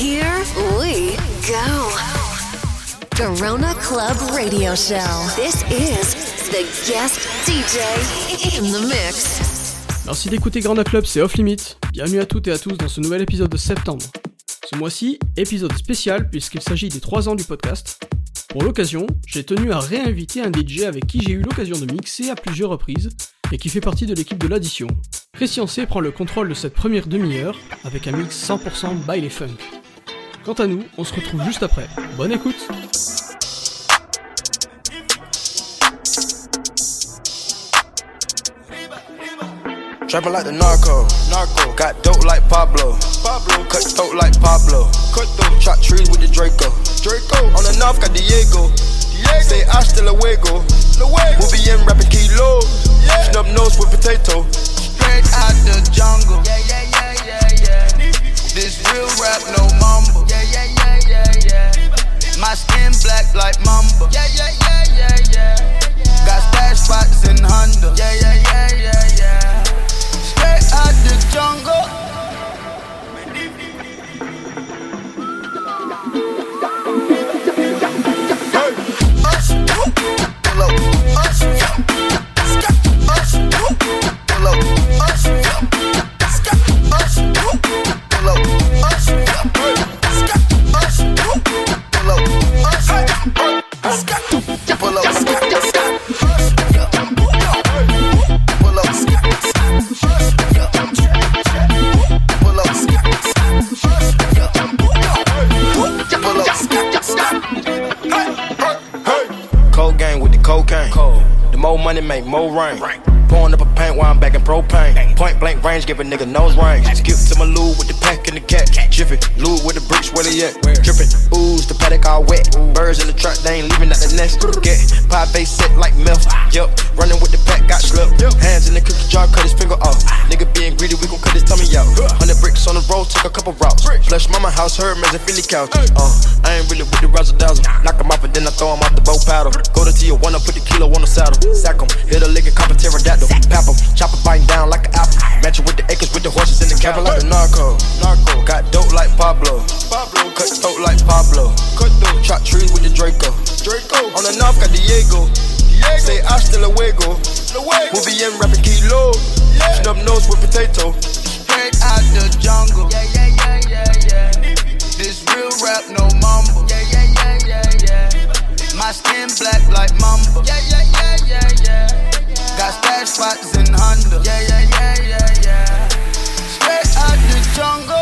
Here we go. Corona Club Radio Show. This is the guest DJ in the mix. Merci d'écouter Corona Club, c'est Off Limit. Bienvenue à toutes et à tous dans ce nouvel épisode de septembre. Ce mois-ci, épisode spécial puisqu'il s'agit des 3 ans du podcast. Pour l'occasion, j'ai tenu à réinviter un DJ avec qui j'ai eu l'occasion de mixer à plusieurs reprises et qui fait partie de l'équipe de l'addition. Christian C prend le contrôle de cette première demi-heure avec un mix 100% by les funk. Quant à nous, on se retrouve juste après. Bonne écoute Trapping like the narco, narco. Got dope like Pablo, Pablo. Cut throat like Pablo, cut throat. Chop trees with the Draco, Draco. On the north got Diego, Diego. Say hasta luego, luego. Muy bien rapping kilo, yeah. snub nose with potato. Straight out the jungle, yeah yeah yeah. This real rap no mumble, yeah yeah yeah yeah yeah. My skin black like mamba, yeah yeah yeah yeah yeah. Got stash spots in Honda, yeah yeah yeah yeah yeah. Straight out the jungle. Pull up, us, scat, more money make more rain. Pouring up a paint while I'm back in propane. Point blank range, give a nigga nose range. Skip to my loo with the pack and the cat. Jiffy, loo with the bricks, where they at? Drippin', ooze, the paddock all wet. Birds in the truck, they ain't leaving out the nest. Get pie base set like milk. Yup, running with the pack, got slipped. Hands in the cookie jar, cut his finger off. Nigga being greedy, we gon' cut his tummy out. Hundred bricks on the road, took a couple routes. Flush mama house, her as a Philly couch. Uh, I ain't really with the razzle dazzle. Knock him off and then I throw him off the boat paddle. Go to Tijuana, put the kilo on the saddle. Sack him, hit a lick and cop a pterodactyl. Pap him, chop it biting down like an apple. Match with the acres, with the horses in the cattle like the narco. Narco, got dope like Pablo. Pablo, cut throat like Pablo. Cut throat, chop trees with the Draco. Draco, on the north got Diego. Diego. Say hasta luego. Luego. Muy bien rapping kilo. Yeah. Snub nose with potato. Straight out the jungle. Yeah, yeah, yeah, yeah, yeah. This real rap, no mumble. Yeah, yeah, yeah, yeah, yeah. My skin black like mamba. Yeah, yeah, yeah, yeah, yeah. Got stash spots in Honda. Yeah, yeah, yeah, yeah, yeah. Straight out the jungle.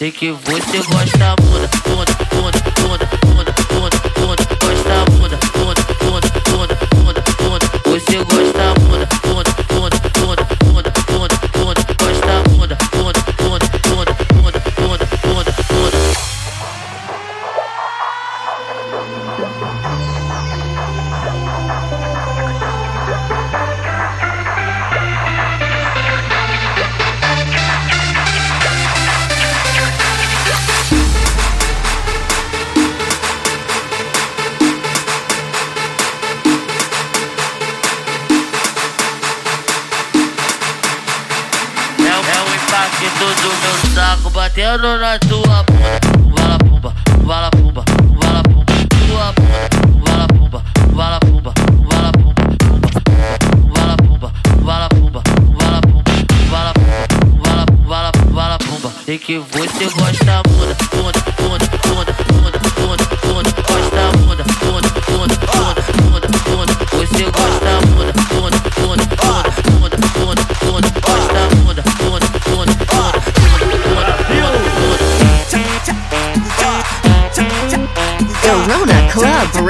Sei que você gosta, muito. Theodora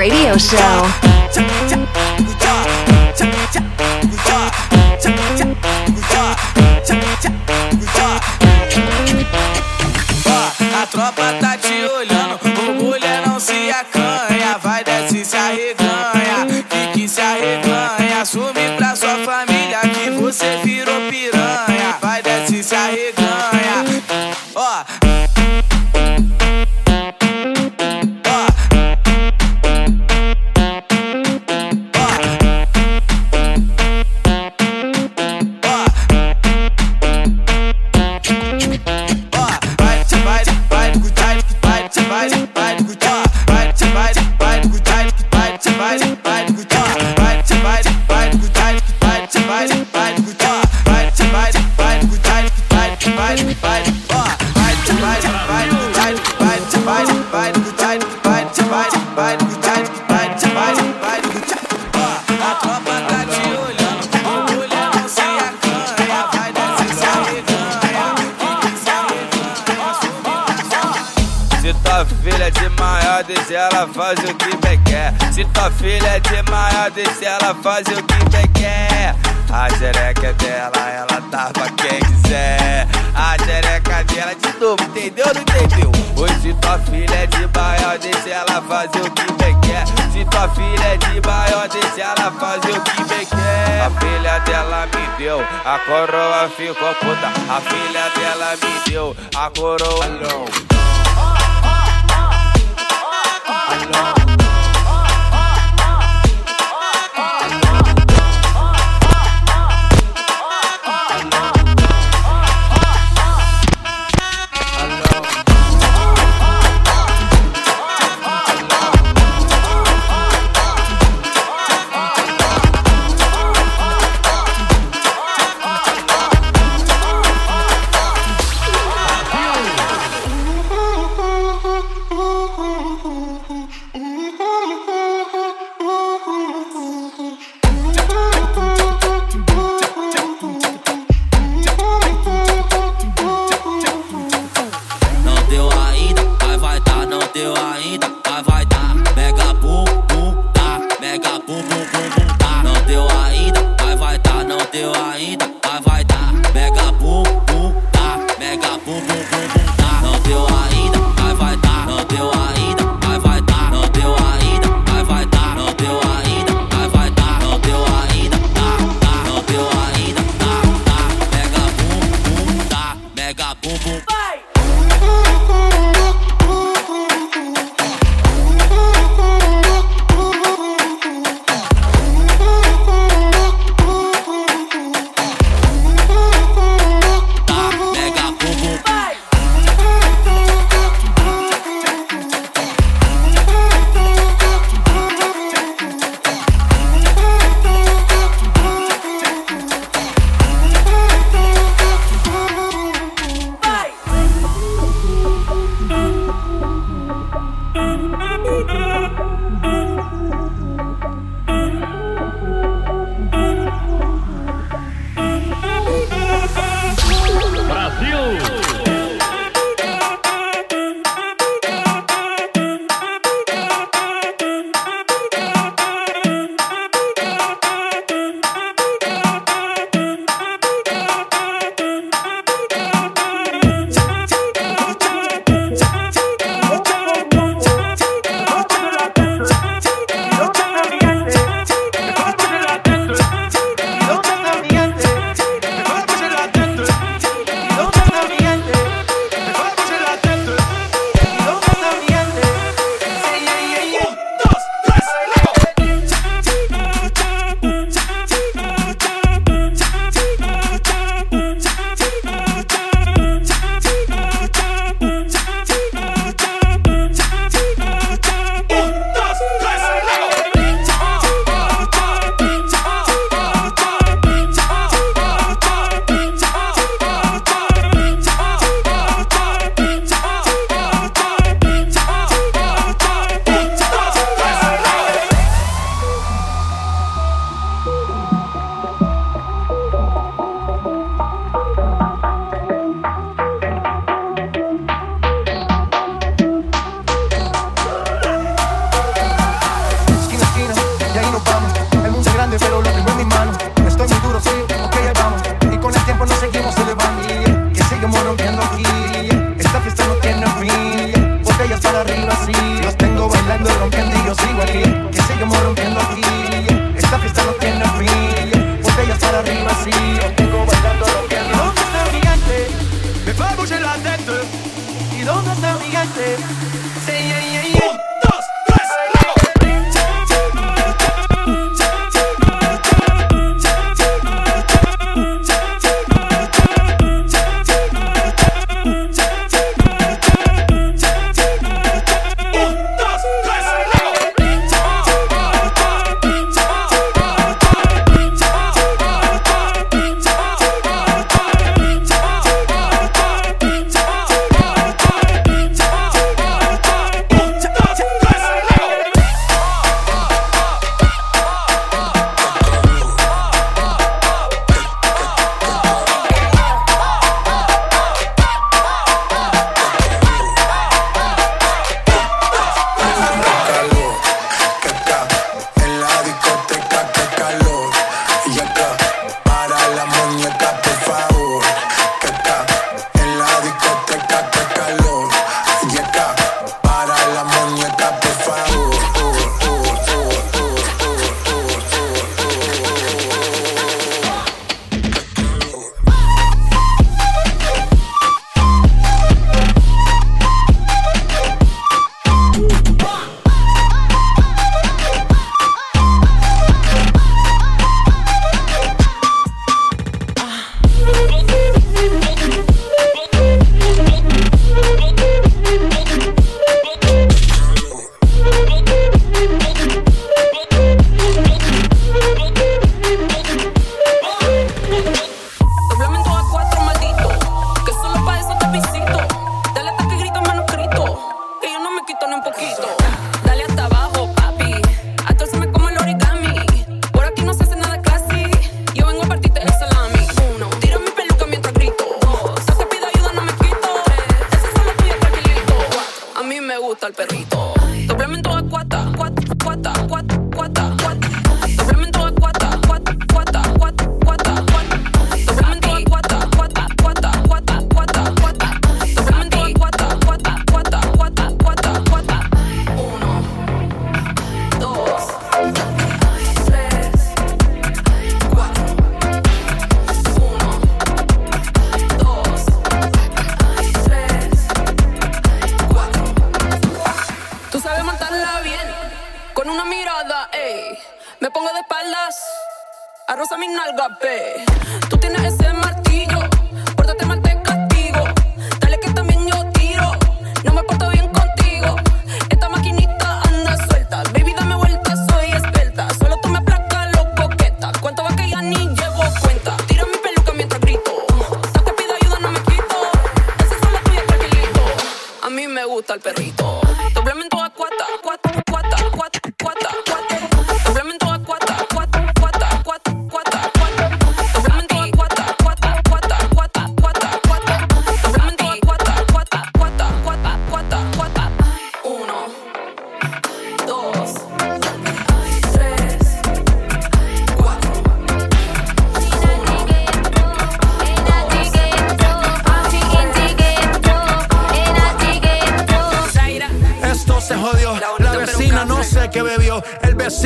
Radio Show. ficou puta. A filha dela me deu a coroa.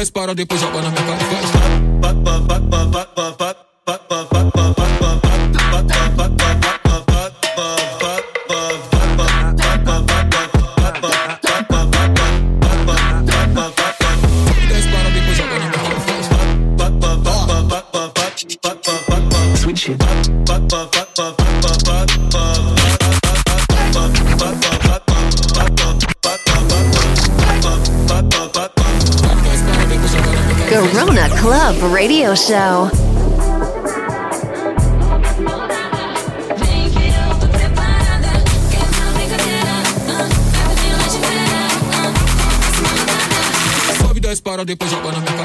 10 para depois joga na minha cara e faz. Club Radio Show. depois joga na minha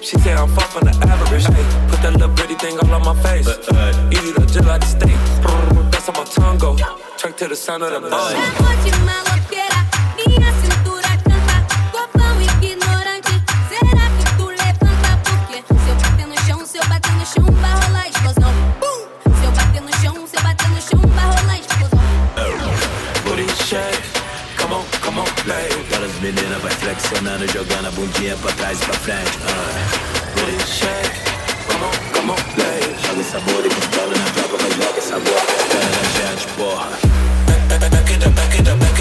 She say I'm far from the average. Ay, put that little pretty thing all on my face. But, uh, Eat it up just like the steak. That's how my tongue go. Track to the sound of the uh, uh. boat. menina vai flexionando, jogando a bundinha pra trás e pra frente. Uh. Come on, come on, play. Joga essa bola e controla na droga, mas joga essa bola. Cara da gente, porra. Back, back, back, back it up, back it back.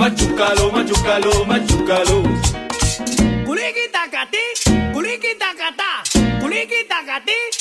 machucalo, machucalo, machucalo. Culiqui tacatí, culiqui tacatá, culiqui tacatí.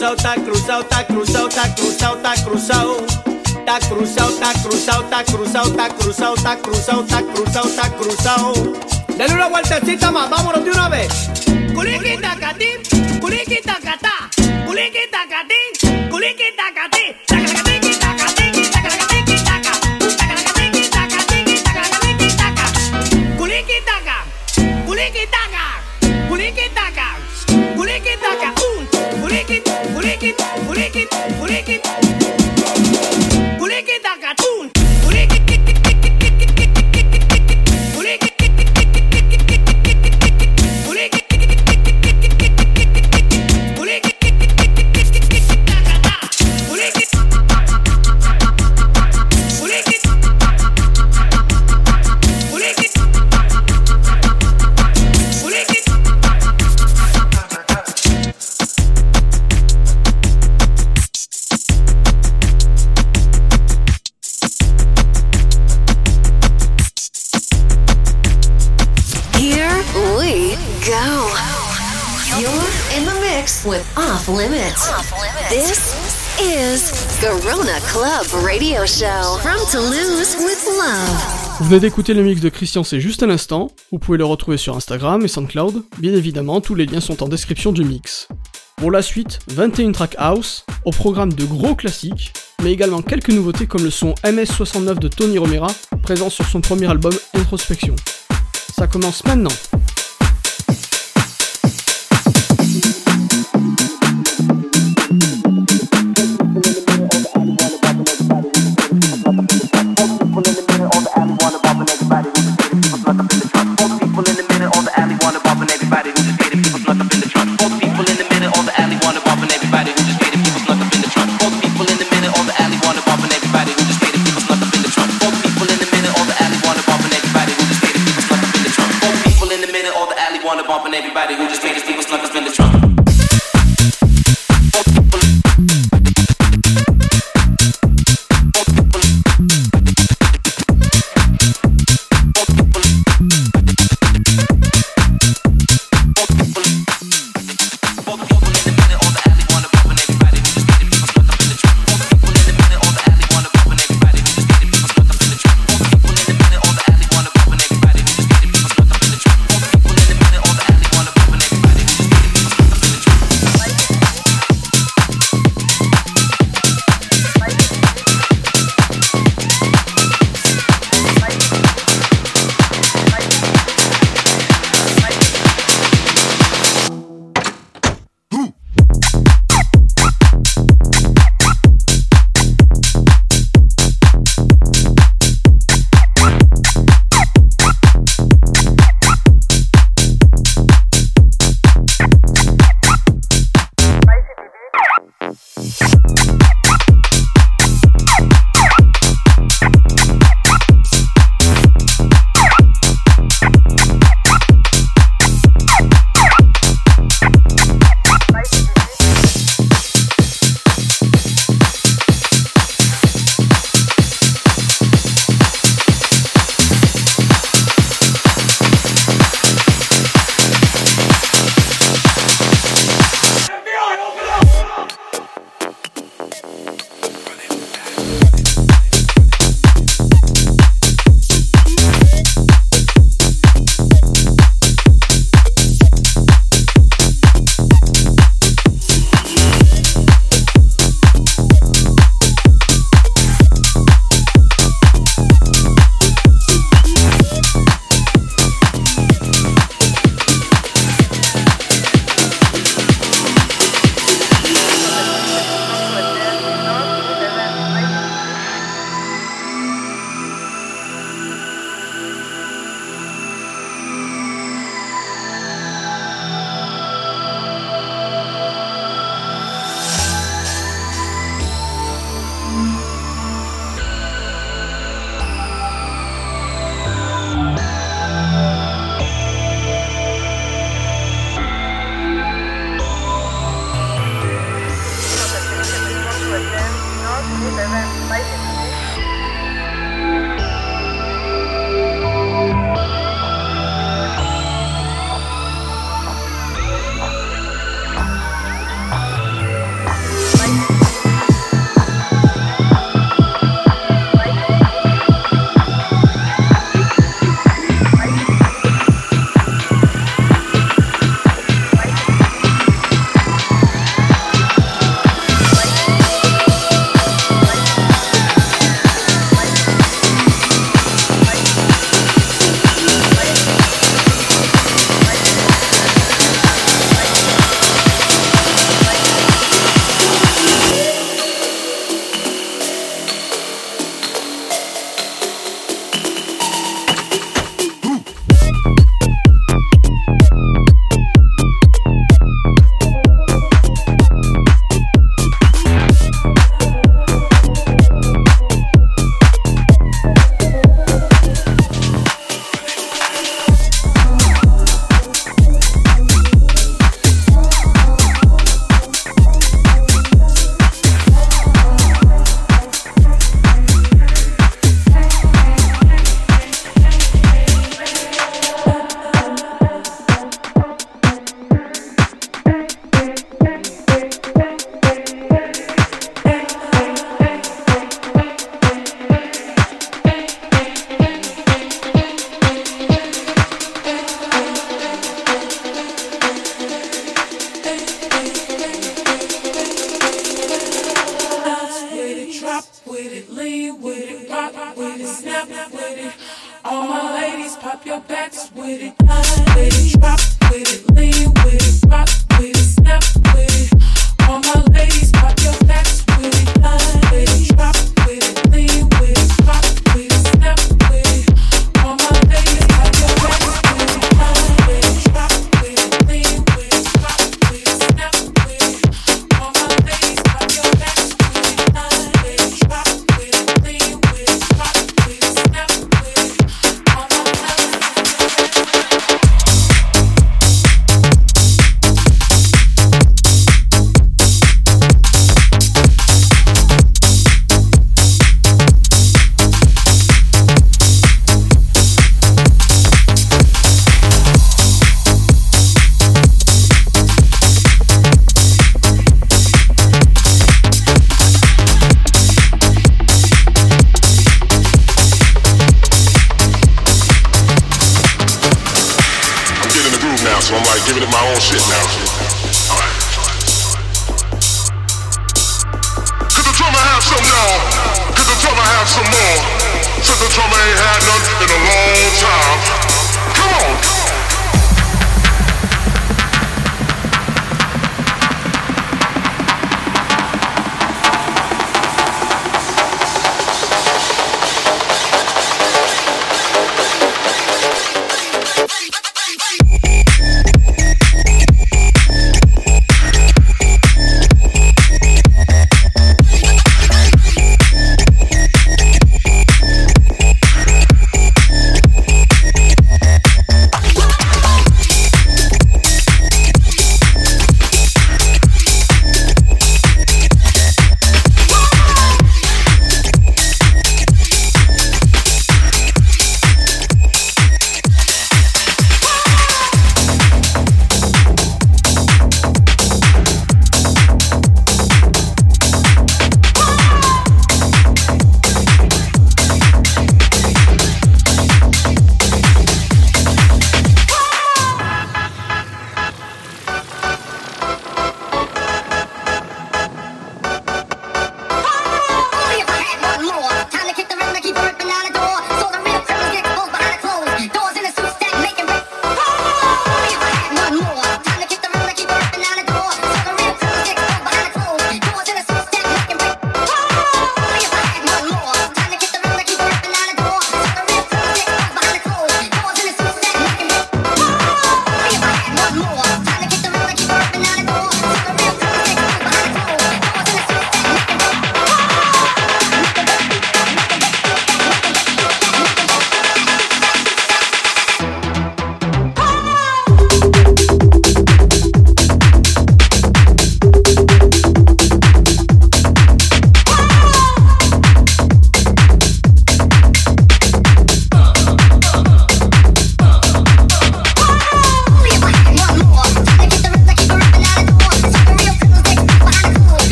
Cruzado, está cruzado, está cruzado, está cruzado, está cruzado. Está cruzado, está cruzado, está cruzado, está cruzado, está cruzado, está cruzado, está cruzado. Dale una vueltecita más, vámonos de una vez. Kuliki takati, kuliki takata, kuliki takati, kuliki takati, Off Limits. This is Club Radio Show from Toulouse with love. Vous venez d'écouter le mix de Christian c'est juste à l'instant, vous pouvez le retrouver sur Instagram et SoundCloud, bien évidemment tous les liens sont en description du mix. Pour la suite, 21 track house, au programme de gros classiques, mais également quelques nouveautés comme le son MS69 de Tony Romera, présent sur son premier album Introspection. Ça commence maintenant.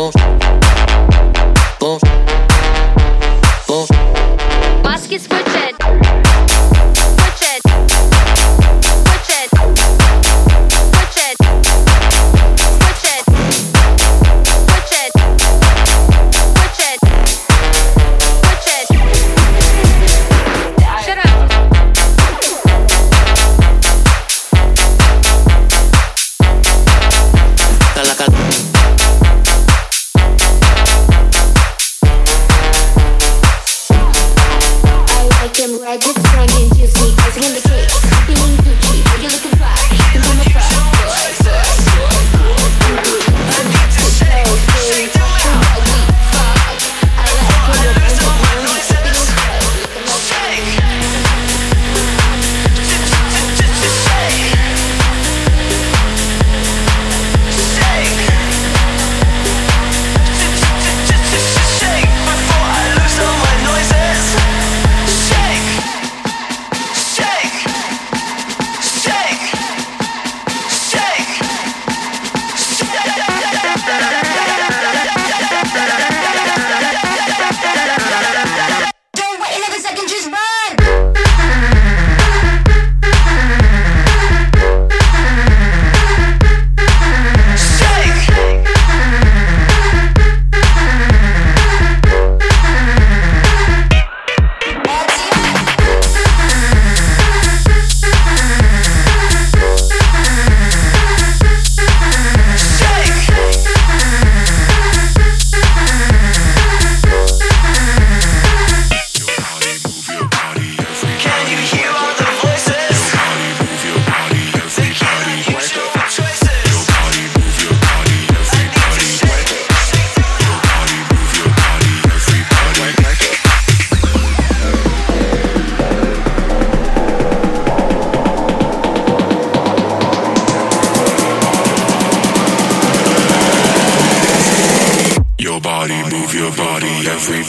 dos.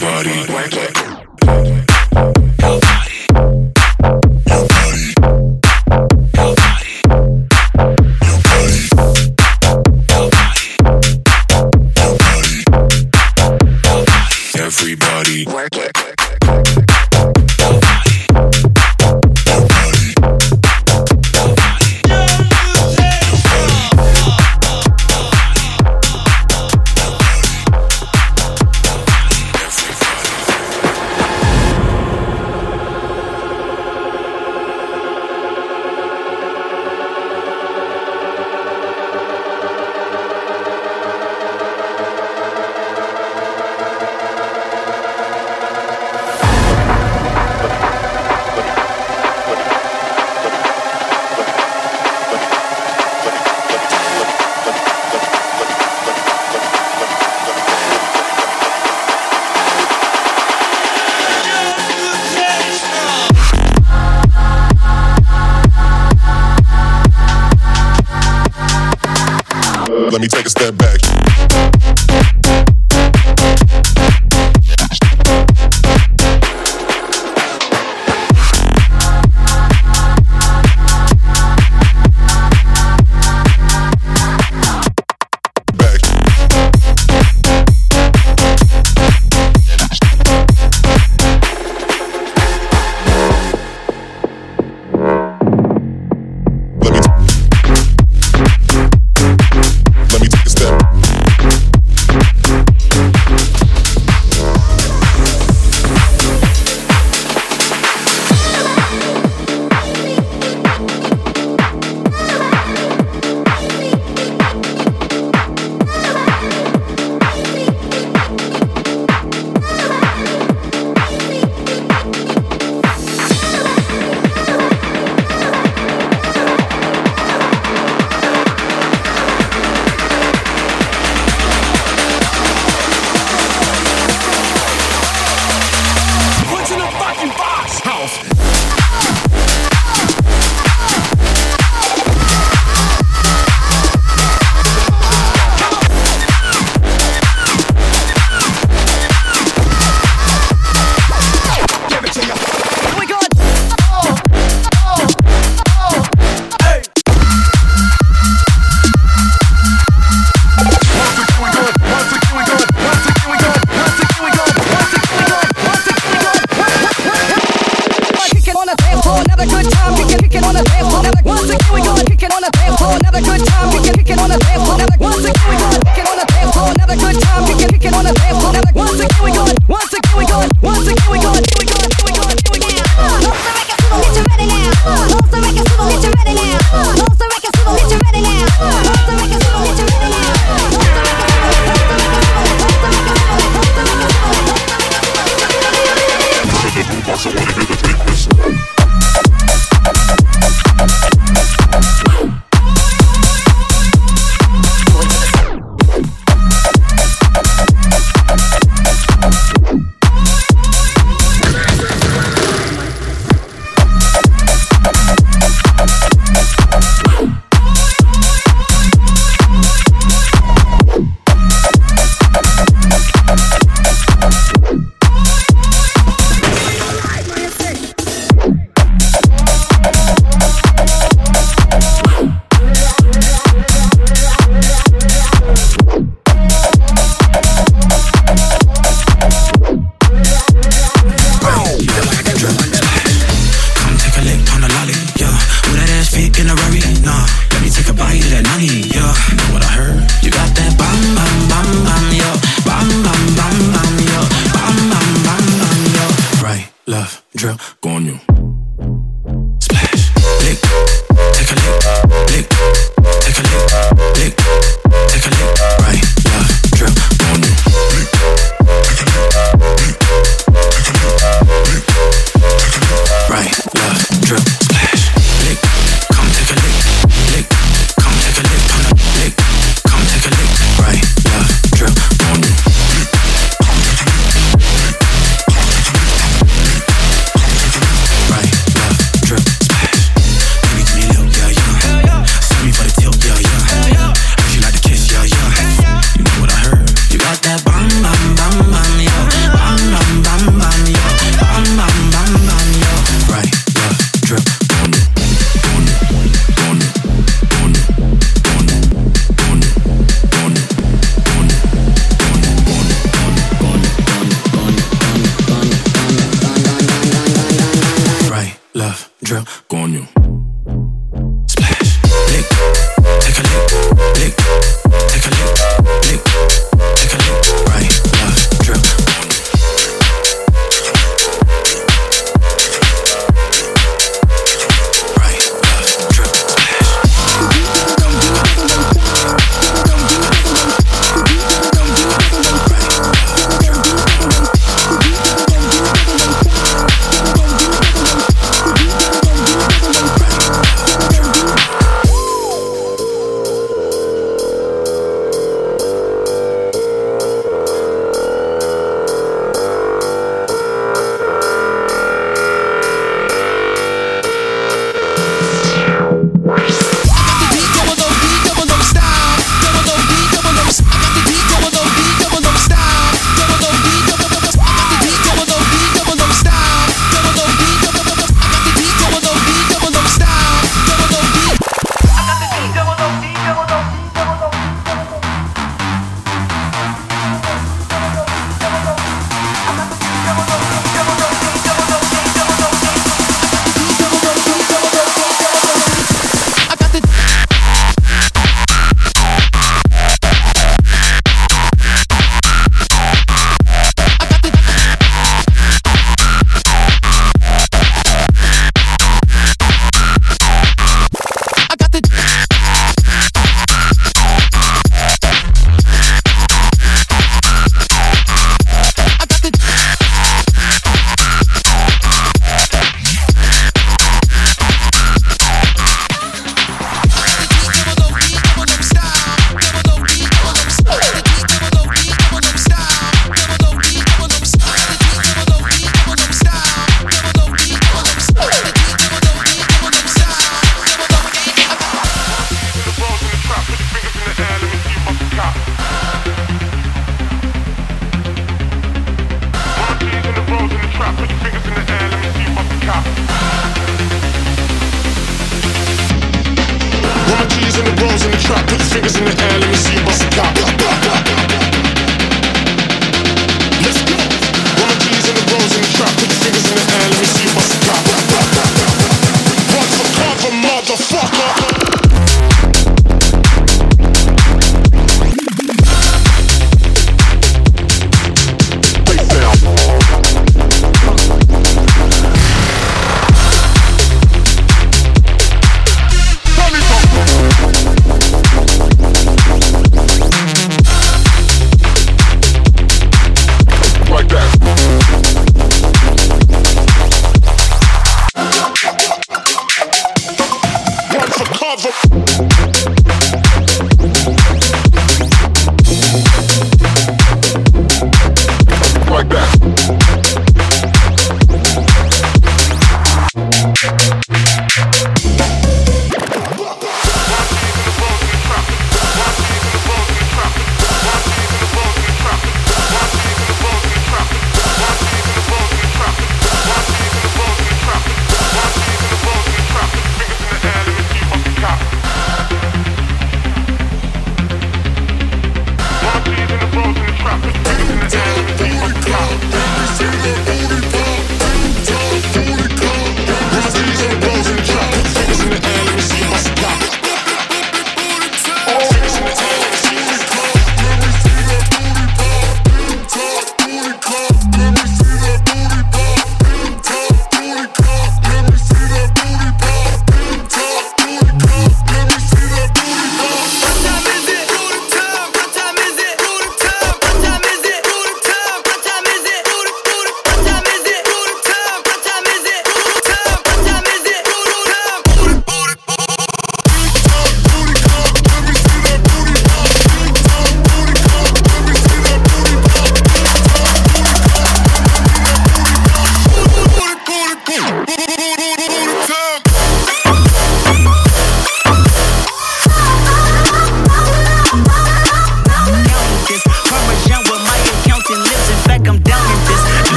Body,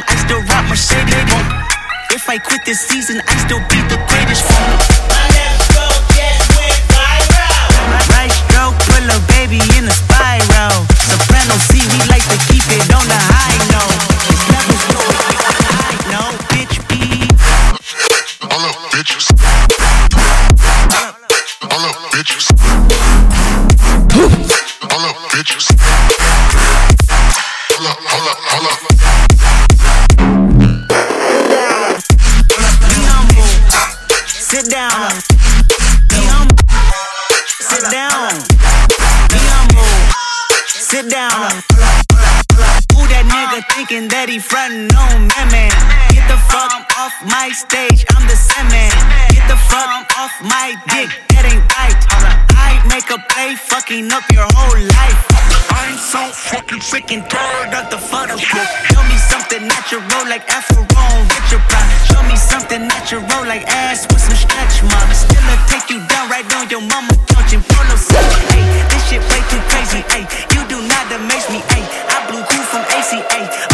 I still rock Mercedes. If I quit this season, I still be the greatest that he frontin' me, man? Get the fuck off my stage, I'm the Sandman. Get the fuck off my dick, that ain't right. I make a play, fucking up your whole life. I'm so fucking sick and tired of the Photoshop. Show me something natural like Afro Richard Pryor. Show me something natural like ass with some stretch marks. Still i take you down right on your mama couch and polo suit. Hey, this shit way too crazy. Hey, you do not amaze me. Hey, I blew cool from ACA.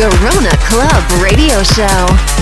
Garona Club Radio Show.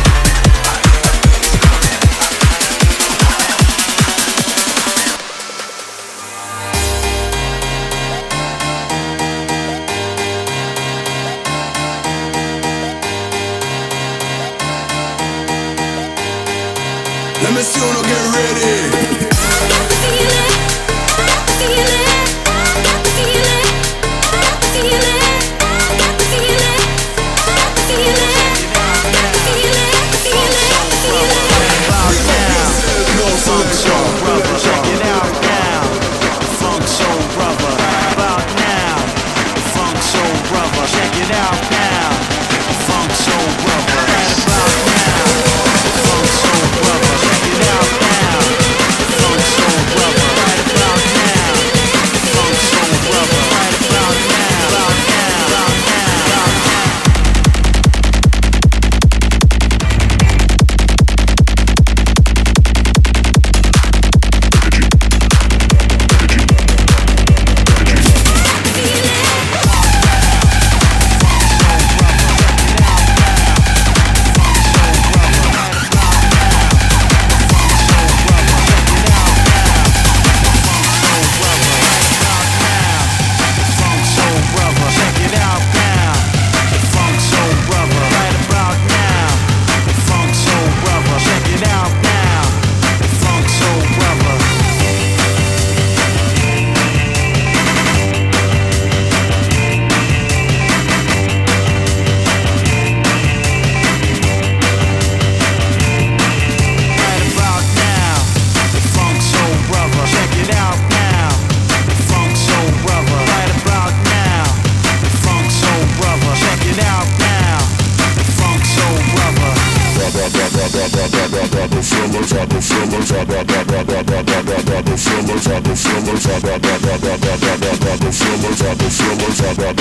Funk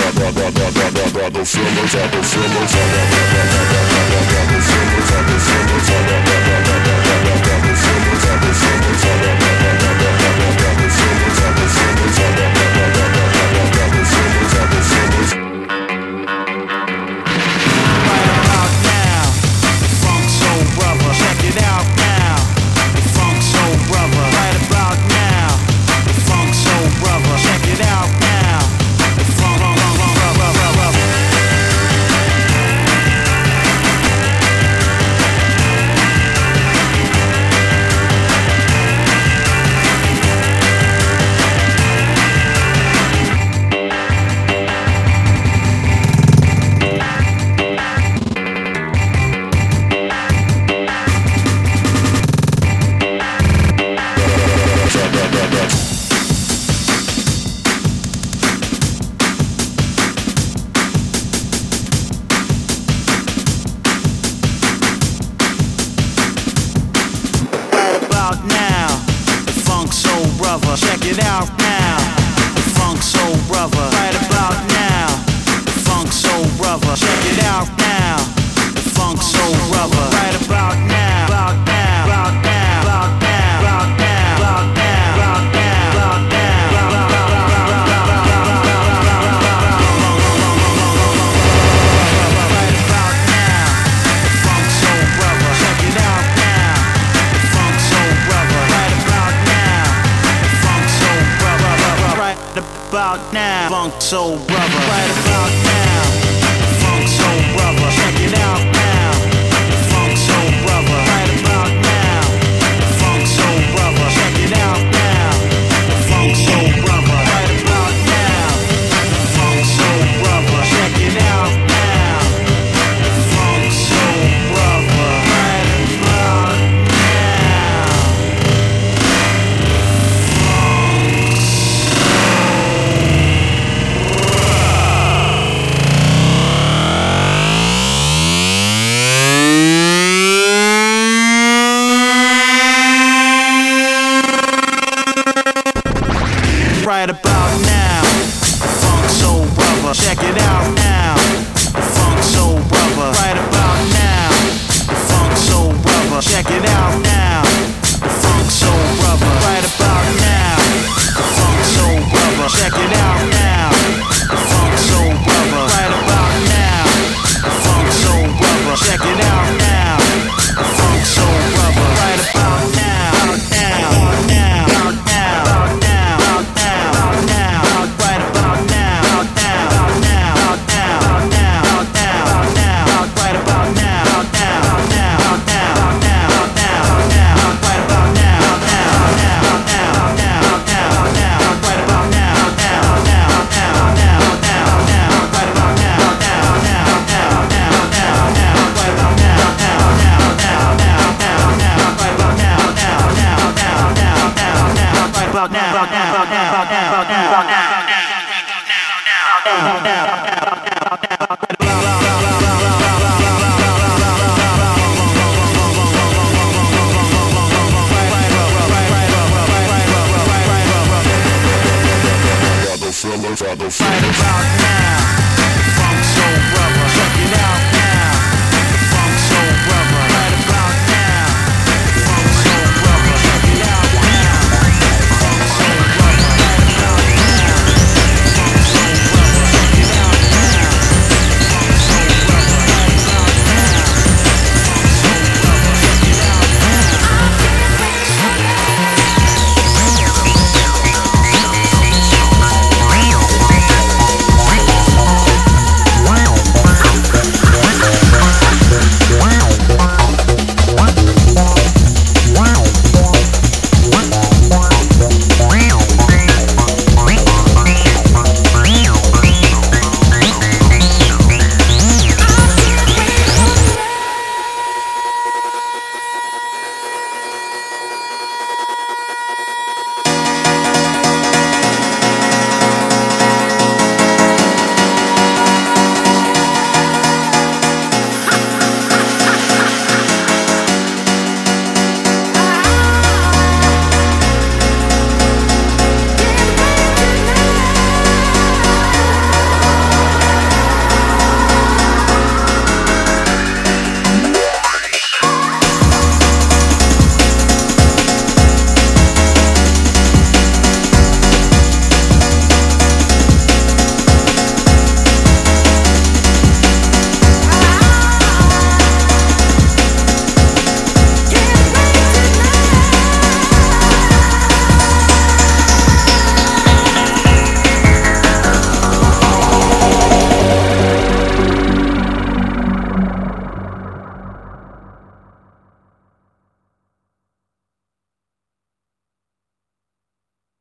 about now. Funk Soul Brother, right about now. Funk Soul Brother, check it out Right about now.